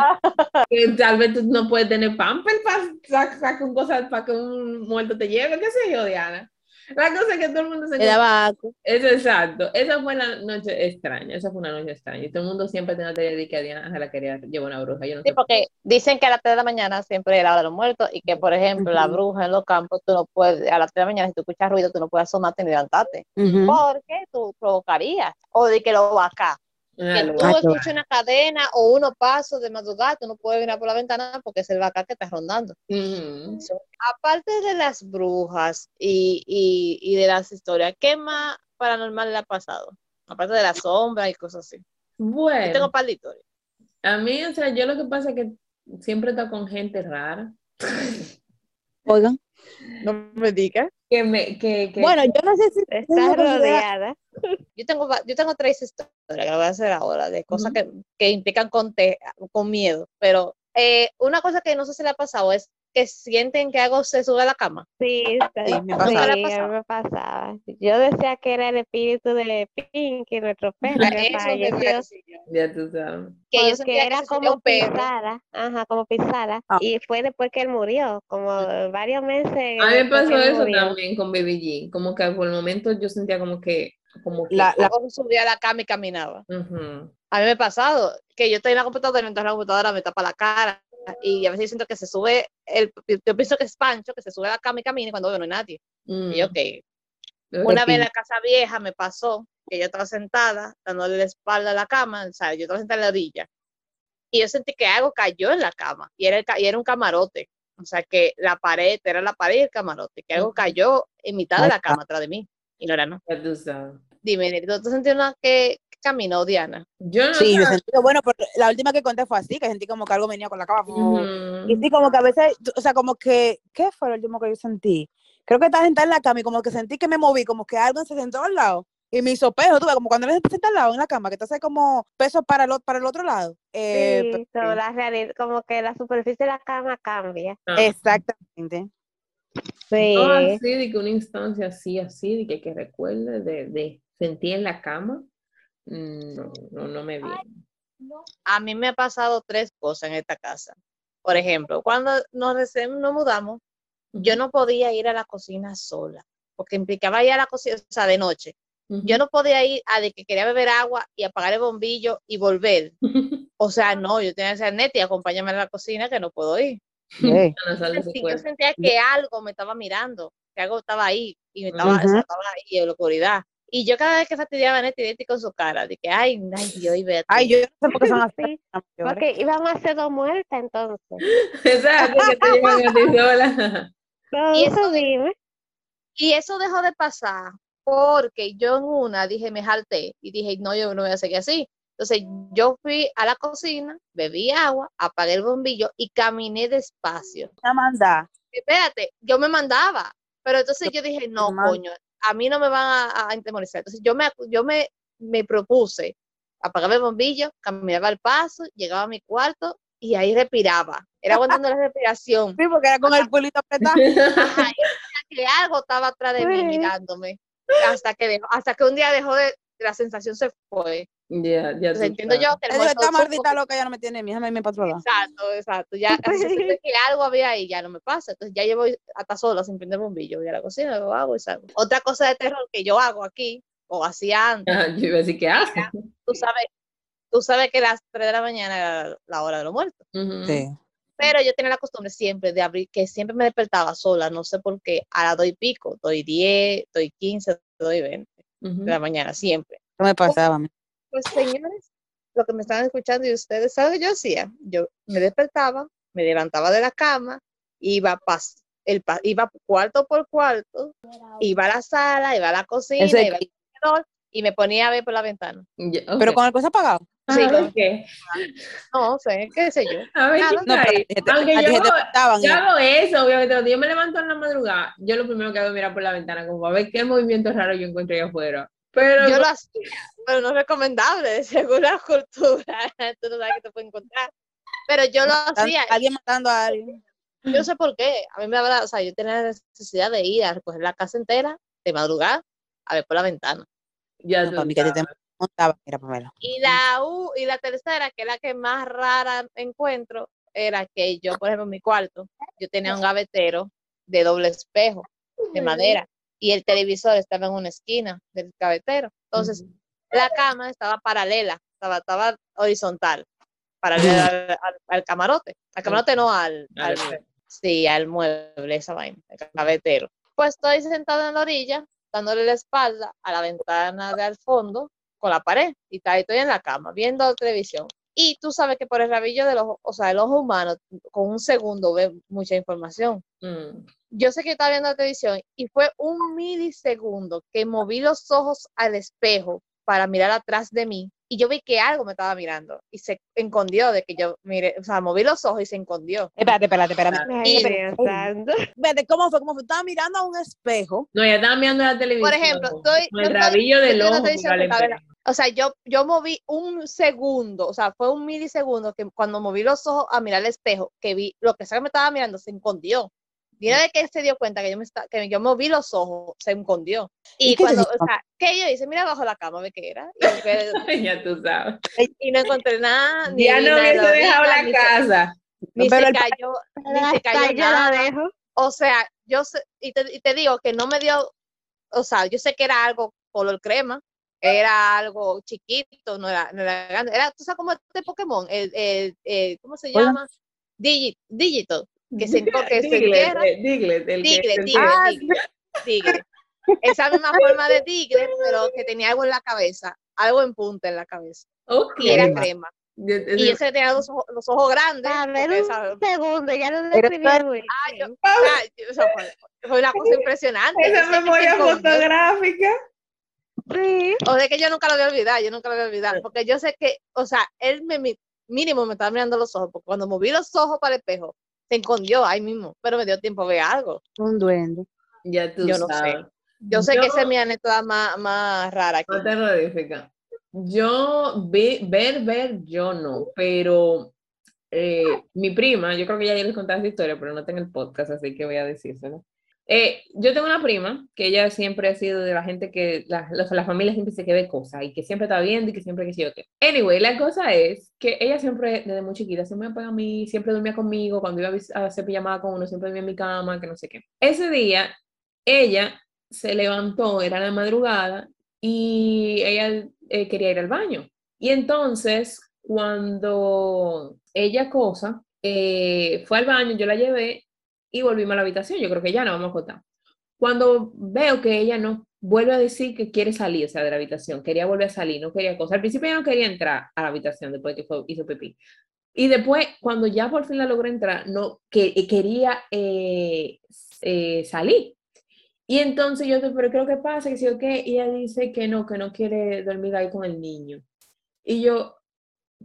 que tal vez tú no puedes tener pamper para sacar un cosa para que un muerto te lleve, qué sé yo, Diana. La cosa es que todo el mundo se asco. Eso exacto. Esa fue la noche extraña. Esa fue una noche extraña. Y todo el mundo siempre tenía la teoría de que a Diana se la quería llevar una bruja. Yo no Sí, sé. porque dicen que a las 3 de la mañana siempre es la hora de los muertos y que, por ejemplo, la bruja en los campos, tú no puedes, a las 3 de la mañana, si tú escuchas ruido, tú no puedes asomarte ni levantarte. Ujú. Porque tú provocarías. O de que lo va acá. Ah, Que tú escuchas una cadena o unos pasos de madrugada, tú no puedes mirar por la ventana porque es el vaca que está rondando. Ujú. Aparte de las brujas y, y, y de las historias, ¿qué más paranormal le ha pasado? Aparte de las sombras y cosas así. Yo tengo Bueno, un par de historias. a mí, o sea, yo lo que pasa es que siempre está con gente rara. Oigan. [LAUGHS] No me digas. Que me, que, que, Bueno, yo no sé si Estás rodeada. Yo tengo, yo tengo tres historias que lo voy a hacer ahora, de cosas que, que implican con, te- con miedo. Pero eh, una cosa que no sé si le ha pasado es que sienten que algo se sube a la cama. Sí, Sí, me pasaba. me pasaba. Yo decía que era el espíritu de Pinky, nuestro [LAUGHS] perro, ya tú sabes. Que yo que era como un perro. pisada, ajá, como pisada. Ah. Y fue después que él murió, como varios meses. A mí me pasó eso murió. también con Baby G. Como que por el momento yo sentía como que, como que, La- la- subía a la cama y caminaba. A mí me ha pasado que yo estoy en la computadora y mientras la computadora me tapa la cara y a veces siento que se sube, el, yo pienso que es Pancho, que se sube a la cama y camina y cuando veo no hay nadie. Mm. Y yo, ok. Una vez en la casa vieja me pasó que yo estaba sentada dándole la espalda a la cama, o sea, yo estaba sentada en la orilla y yo sentí que algo cayó en la cama y era, el y era un camarote. O sea, que la pared, era la pared y el camarote, que algo cayó en mitad de la cama atrás de mí. Y no era no. Tú sabes. Dime, ¿tú sentí una que, que caminó, Diana? Yo no Sí, yo sé. sentí, bueno, pero la última que conté fue así, que sentí como que algo venía con la cama. Y sí, como que a veces, o sea, como que, ¿qué fue lo último que yo sentí? Creo que estaba sentada en la cama y como que sentí que me moví, como que algo se sentó al lado. Y me hizo peso, tú ves, como cuando alguien se sienta al lado en la cama, que te hace como peso para el, para el otro lado. Eh, Sí, pero- so, la realidad, como que la superficie de la cama cambia. Ah. Exactamente. Sí. No así, de que una instancia así, así, de que, que recuerde de, de sentir en la cama, no, no, no me viene. A mí me ha pasado tres cosas en esta casa. Por ejemplo, cuando nos, recién nos mudamos, yo no podía ir a la cocina sola, porque implicaba ir a la cocina, o sea, de noche. Yo no podía ir a de que quería beber agua y apagar el bombillo y volver. [LAUGHS] O sea, no, yo tenía que ser neta y acompáñame a la cocina que no puedo ir. Sí. no Sí, yo sentía que algo me estaba mirando, que algo estaba ahí y me estaba, Ujú. estaba ahí en la oscuridad. Y yo cada vez que fastidiaba a Neti, Neti con su cara, de que, ay, ay, Dios, y vete. Ay, yo no sé por qué son así. [LAUGHS] Porque íbamos a ser dos muertas entonces. [LAUGHS] Exacto, que te llevan a ti sola. [LAUGHS] No, Y eso dime. Y eso dejó de pasar porque yo en una dije, me jalté y dije, no, yo no voy a seguir así. Entonces yo fui a la cocina, bebí agua, apagué el bombillo y caminé despacio. Una manda. Espérate, yo me mandaba, pero entonces yo dije, no, coño, a mí no me van a, a intemorizar. Entonces yo me, yo me, me propuse, apagaba el bombillo, caminaba al paso, llegaba a mi cuarto y ahí respiraba. Era aguantando la respiración. Sí, porque era con el pulito [LAUGHS] apretado. Ajá, que algo estaba atrás de mí Sí. mirándome. Hasta que, dejó, hasta que un día dejó de, la sensación se fue. Ya, ya Entonces entiendo yo que el esta supo maldita loca ya no me tiene, mi hija me lado. Exacto, exacto. Ya que algo había ahí, ya no me pasa. Entonces ya llevo hasta sola sin prender bombillo. Voy a la cocina, lo hago y salgo. Otra cosa de terror que yo hago aquí, o hacía antes, Yo iba a decir, ¿qué haces? tú sabes, tú sabes que las 3 de la mañana era la hora de los muertos. Ujú. Sí. Pero yo tenía la costumbre siempre de abrir, que siempre me despertaba sola, no sé por qué, a las 2 y pico, doy 10, doy 15, doy 20 Ujú. de la mañana, siempre. ¿Qué me pasaba? Pues señores, lo que me estaban escuchando y ustedes, ¿saben yo hacía? Yo me despertaba, me levantaba de la cama, iba, pas, el, pa- iba cuarto por cuarto, iba a la sala, iba a la cocina, Ese- iba al comedor y me ponía a ver por la ventana. Pero con el cosa apagado. Sí, Ah, con- ok. No sé, qué sé yo. Aunque yo, y- yo hago eso, obviamente, cuando yo me levanto en la madrugada, yo lo primero que hago es mirar por la ventana, como a ver qué movimiento raro yo encuentro ahí afuera. Pero Yo lo hacía, pero no es recomendable, [LAUGHS] según la cultura. [LAUGHS] Tú no sabes que te puede encontrar. Pero yo lo hacía, Alguien matando a alguien. yo no sé por qué. A mí me hablaba, o sea, yo tenía la necesidad de ir a recoger la casa entera de madrugada a ver por la ventana. ya No, tú para mí que te montaba. Mira, Pamela. Y la U, y la tercera, que es la que más rara encuentro, era que yo, por ejemplo, en mi cuarto, yo tenía un gavetero de doble espejo, de madera, y el televisor estaba en una esquina del gavetero. Entonces, Ujú. la cama estaba paralela, estaba, estaba horizontal, paralela al, al- al camarote. Al camarote no, al, Al sí, al mueble, esa vaina, el gavetero. Pues estoy sentada en la orilla, dándole la espalda a la ventana de al fondo, con la pared, y estoy en la cama, viendo televisión. Y tú sabes que por el rabillo del ojo, o sea, el ojo humano, con un segundo ve mucha información Mm. Yo sé que estaba viendo la televisión y fue un milisegundo que moví los ojos al espejo para mirar atrás de mí y yo vi que algo me estaba mirando y se escondió de que yo mire, o sea, moví los ojos y se escondió. Espérate, espérate, espérate. Y-. Espérate, ¿cómo fue? ¿Cómo fue? Estaba mirando a un espejo. No, ya estaba mirando la televisión. ejemplo, estoy- con el rabillo yo del ojo. O sea, yo, yo moví un segundo, o sea, fue un milisegundo que cuando moví los ojos a mirar el espejo, que vi lo que sea que me estaba mirando, se escondió. Una vez que se dio cuenta que yo, me esta- que yo moví los ojos, se escondió. ¿Y Y cuando, o sea, ¿qué yo hice? Mira bajo la cama, ve qué era. Y, [LAUGHS] ya tú sabes. y no encontré nada. Ni Ya no nada de hubiese dejado la ni se- casa. Ni Pero se el pa- cayó, ni se cayó yo la nada. dejo. O sea, yo sé, y te, y te digo que no me dio, o sea, yo sé que era algo color crema, era algo chiquito, no era, no era grande. Era, tú sabes cómo este Pokémon, el, el, el- ¿cómo se Oiga. llama? Digi, Digital, que se, enco- que se Diglett, entierra. eh, Diglett, el entierra. tigre, tigre. Esa misma [LAUGHS] forma de tigre, pero que tenía algo en la cabeza, algo en punta en la cabeza, y era Crema. Y que tenía los ojos, los ojos grandes. A ver, un esa- segundo, ya lo describí Ah, yo- ah, fue, fue una cosa impresionante. Esa memoria fotográfica. Sí. O de que yo nunca lo voy a olvidar, yo nunca lo voy a olvidar, porque yo sé que, o sea, él me, mínimo me estaba mirando los ojos, porque cuando moví los ojos para el espejo, se escondió ahí mismo, pero me dio tiempo a ver algo. Un duende. Ya tú Yo no sé. sabes. Yo sé que Yo- esa es mi anécdota más, más rara aquí. No terrorífica. Yo, ve- ver, ver, yo no, pero eh, mi prima, yo creo que ya les conté esta historia, pero no tengo el podcast, así que voy a decírselo. Eh, yo tengo una prima que ella siempre ha sido de la gente que la, la, la familia siempre se quede cosas y que siempre está viendo y que siempre que sí o qué. Anyway, la cosa es que ella siempre, desde muy chiquita, siempre me pega a mí, siempre dormía conmigo, cuando iba a hacer pijamada con uno, siempre dormía en mi cama, que no sé qué. Ese día, ella se levantó, era la madrugada, y ella eh, quería ir al baño. Y entonces, cuando ella cosa, eh, fue al baño, yo la llevé y volvimos a la habitación. Yo creo que ya no vamos a contar. Cuando veo que ella no vuelve a decir que quiere salir, o sea, de la habitación, quería volver a salir, no quería cosa. Al principio ella no quería entrar a la habitación después de que fue, hizo pipí. Y después, cuando ya por fin la logró entrar, no, que eh, quería eh, eh, salir. Y entonces yo pero creo que pasa, que sí qué, y ella dice que no, que no quiere dormir ahí con el niño. Y yo,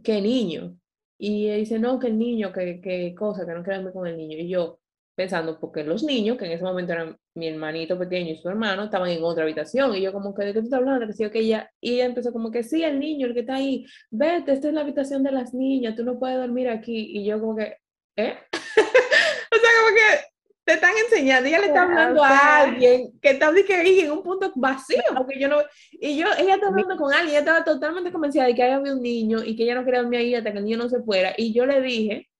¿qué niño? Y ella dice, no, que el niño, que, que cosa, que no quiere dormir con el niño. Y yo, pensando, porque los niños, que en ese momento eran mi hermanito pequeño y su hermano, estaban en otra habitación. Y yo como que, ¿de qué tú estás hablando? Que sí que ella, y ella empezó como que, sí, el niño, el que está ahí, vete, esta es la habitación de las niñas, tú no puedes dormir aquí. Y yo como que, ¿eh? [LAUGHS] o sea, como que te están enseñando, ella le está hablando a alguien que está que en un punto vacío, porque yo no, y yo, ella estaba hablando con alguien, ella estaba totalmente convencida de que había un niño y que ella no quería dormir ahí hasta que el niño no se fuera, y yo le dije,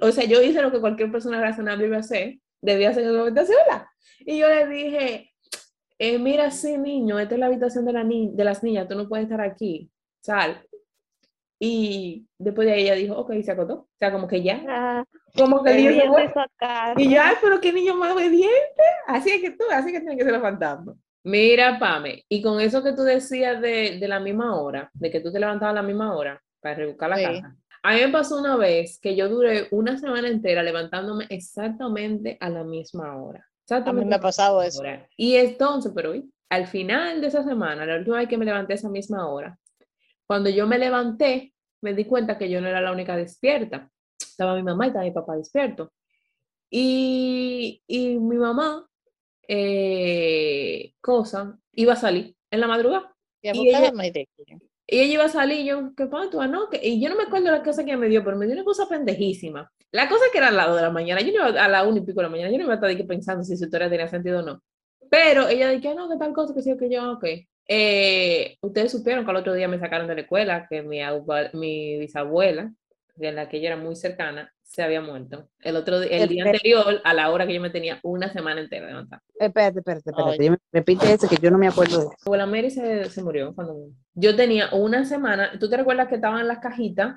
o sea, yo hice lo que cualquier persona razonable iba a hacer, debía hacer en momento sola, y yo le dije, eh, mira, sí, niño, esta es la habitación de, la ni- de las niñas, tú no puedes estar aquí, sal. Y después de ahí ella dijo, ok, se acotó. O sea, como que ya, Ah, como que niño se fue. Y yo, ay, pero qué niño más obediente. Así es que tú, así que tienen que ser los fantasmas. Mira, Pame, y con eso que tú decías de, de la misma hora, de que tú te levantabas a la misma hora para rebuscar la Sí. casa. A mí me pasó una vez que yo duré una semana entera levantándome exactamente a la misma hora. A mí Exactamente me ha pasado eso. hora. Y entonces, pero al final de esa semana, la última vez que me levanté a esa misma hora, cuando yo me levanté, me di cuenta que yo no era la única despierta. Estaba mi mamá y estaba mi papá despierto. Y, y mi mamá, eh, cosa, iba a salir en la madrugada. Y Y ella-. Y ella iba a salir, y yo, ¿qué pasa tú? Ah, no, que- y yo no me acuerdo la cosa que me dio, pero me dio una cosa pendejísima. La cosa que era al lado de la mañana, yo no iba a la una y pico de la mañana, yo no iba a estar pensando si su historia tenía sentido o no. Pero ella dije, no, que tal cosa, que sí, que yo, ok. Eh, ustedes supieron que al otro día me sacaron de la escuela, que mi, mi bisabuela, de la que ella era muy cercana, se había muerto. El otro el día anterior, a la hora que yo me tenía una semana entera levantada. Espérate, espérate, espérate. Ay. Dime- Repite eso que yo no me acuerdo de eso. Abuela Mary se, se murió cuando yo tenía una semana. ¿Tú te recuerdas que estaban las cajitas?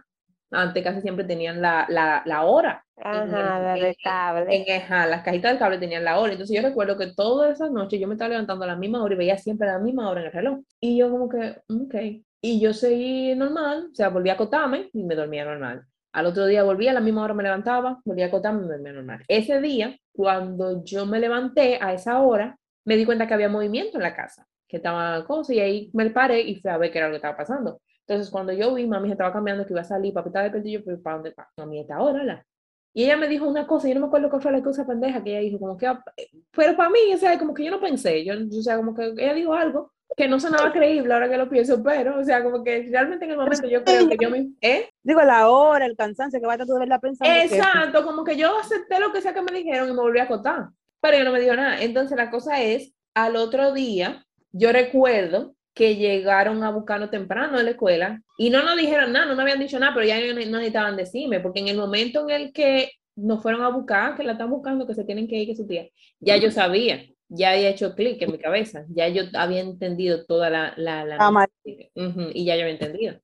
Antes casi siempre tenían la, la, la hora. Ajá, en- de en- cable. En, ajá, las cajitas del cable tenían la hora. Entonces yo recuerdo que todas esas noches yo me estaba levantando a la misma hora y veía siempre a la misma hora en el reloj. Y yo como que, ok. Y yo seguí normal, o sea, volví a acotarme y me dormía normal. Al otro día volví a la misma hora, me levantaba, volví a acotarme me dormía normal. Ese día, cuando yo me levanté a esa hora, me di cuenta que había movimiento en la casa, que estaba cosa, y ahí me paré y fui a ver qué era lo que estaba pasando. Entonces, cuando yo vi, mami se estaba cambiando, que iba a salir, papi estaba y yo, pero ¿para dónde va? Mami, está la. Y ella me dijo una cosa, yo no me acuerdo cuál fue la cosa pendeja que ella dijo, como que, ah, pero para mí, o sea, como que yo no pensé, yo, o sea, como que ella dijo algo que no sonaba creíble ahora que lo pienso, pero, o sea, como que realmente en el momento yo creo que yo me, ¿eh? Digo, la hora, el cansancio que va a de pensando. que- Exacto, como que yo acepté lo que sea que me dijeron y me volví a acotar, pero ella no me dijo nada. Entonces la cosa es, al otro día, yo recuerdo que llegaron a buscarnos temprano de la escuela y no nos dijeron nada, no nos habían dicho nada, pero ya no, no necesitaban decirme, porque en el momento en el que nos fueron a buscar, que la están buscando, que se tienen que ir, que su tía, ya yo sabía, ya había hecho clic en mi cabeza, ya yo había entendido toda la... la, la Ah, mal. Ujú, y ya yo había entendido.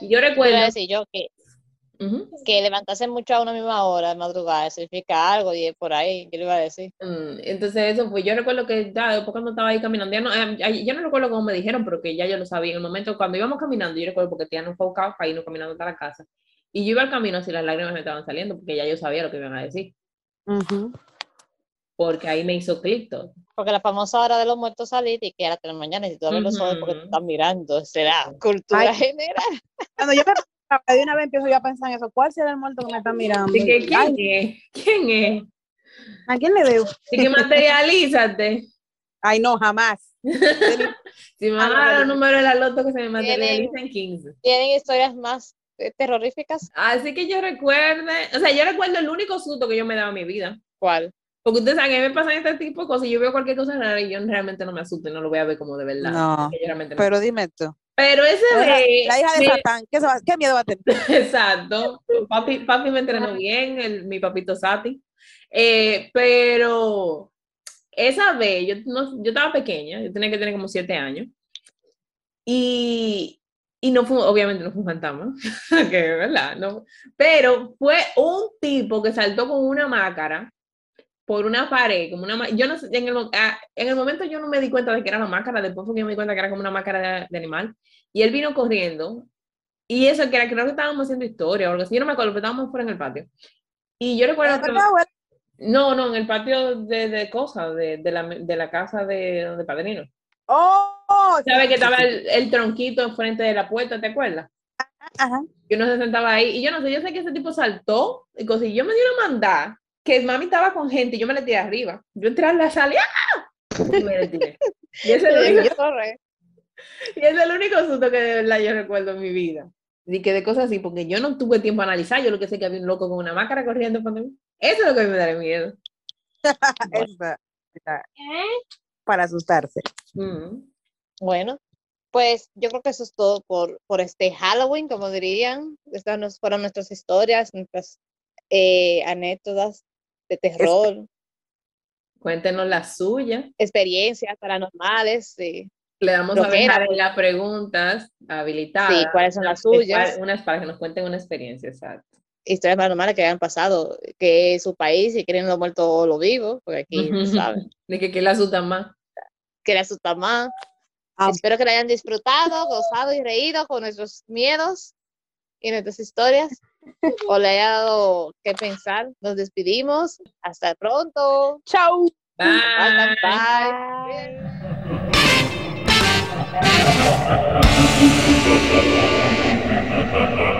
Y yo recuerdo... iba a decir yo que, ujú, que levantarse mucho a una misma hora de madrugada significa algo y es por ahí, yo le iba a decir. Mm, Entonces eso fue, yo recuerdo que ya después cuando estaba ahí caminando, ya no, eh, yo no recuerdo cómo me dijeron, pero que ya yo lo sabía en el momento cuando íbamos caminando, yo recuerdo porque tía no fue a buscar para irnos caminando hasta la casa, y yo iba al camino así las lágrimas me estaban saliendo, porque ya yo sabía lo que me iban a decir, Ujú. Porque ahí me hizo clic todo. Porque la famosa hora de los muertos salir y que a las 3 de la mañana y si tú abres los ojos porque te están mirando, será cultura Ay. general. Cuando yo me de una vez empiezo yo a pensar en eso. ¿Cuál será el muerto que me está mirando? Que, ¿quién Ay, es? ¿Quién es? ¿A quién le debo? Y que materialízate. Ay, no, jamás. [LAUGHS] Si me van a dar no. números de la loto que se me Tienen- materialicen 15. Tienen historias más eh, terroríficas. Así que yo recuerde, o sea, yo recuerdo el único susto que yo me daba en mi vida. ¿Cuál? Porque ustedes saben, a mí me pasan este tipo de cosas y yo veo cualquier cosa rara y yo realmente no me asusto y no lo voy a ver como de verdad. No, no- Pero dime tú. Pero ese de... la hija de me- Satán, ¿qué, va- qué miedo va a tener? [LAUGHS] Exacto. Papi, papi me entrenó bien, el- mi papito Sati. Eh, pero esa vez, yo, no, yo estaba pequeña, yo tenía que tener como siete años. Y, y no fue, obviamente no fue un fantasma, [LAUGHS] que verdad, no. Pero fue un tipo que saltó con una máscara por una pared, como una yo no sé, en el, ah, en el momento yo no me di cuenta de que era la máscara, después fue que yo me di cuenta que era como una máscara de, de animal, y él vino corriendo, y eso que era, creo que estábamos haciendo historia o algo así, yo no me acuerdo, pero estábamos fuera en el patio. Y yo recuerdo que, no, no, en el patio de, de cosas, de, de, la, de la casa de, de Padrino. Oh, ¿Sabes que estaba el, el tronquito enfrente de la puerta, te acuerdas? Ajá. Y uno se sentaba ahí, y yo no sé, yo sé que ese tipo saltó, y cosas, y yo me di una mandada, que mami estaba con gente, y yo me le tiré arriba. Yo entré a la sala, y ¡ah! y [LAUGHS] me le tiré. [LAUGHS] Y ese, es el único, [LAUGHS] y ese es el único susto que de verdad yo recuerdo en mi vida. Y que de cosas así, porque yo no tuve tiempo a analizar, yo lo que sé que había un loco con una máscara corriendo por mí. Eso es lo que me da miedo. Esa, esa, para asustarse. Mm. Bueno, pues yo creo que eso es todo por, por este Halloween, como dirían. Estas nos fueron nuestras historias, nuestras eh, anécdotas de terror, Cuéntenos la suya. experiencias paranormales. sí. Le damos Lo a dejar en pues. las preguntas habilitadas. Sí, ¿cuáles son las suyas? Unas para que nos cuenten una experiencia, exacto. Historias paranormales que hayan pasado, que es su país, si quieren lo muerto o lo vivo, porque aquí, tú ¿sabes? [LAUGHS] De que, que le asustan más. que le asusta más. Ah. Espero que lo hayan disfrutado, gozado y reído con nuestros miedos y nuestras historias. O le haya dado que pensar. Nos despedimos. Hasta pronto. Chau. Bye. Bye, bye, bye. Bye.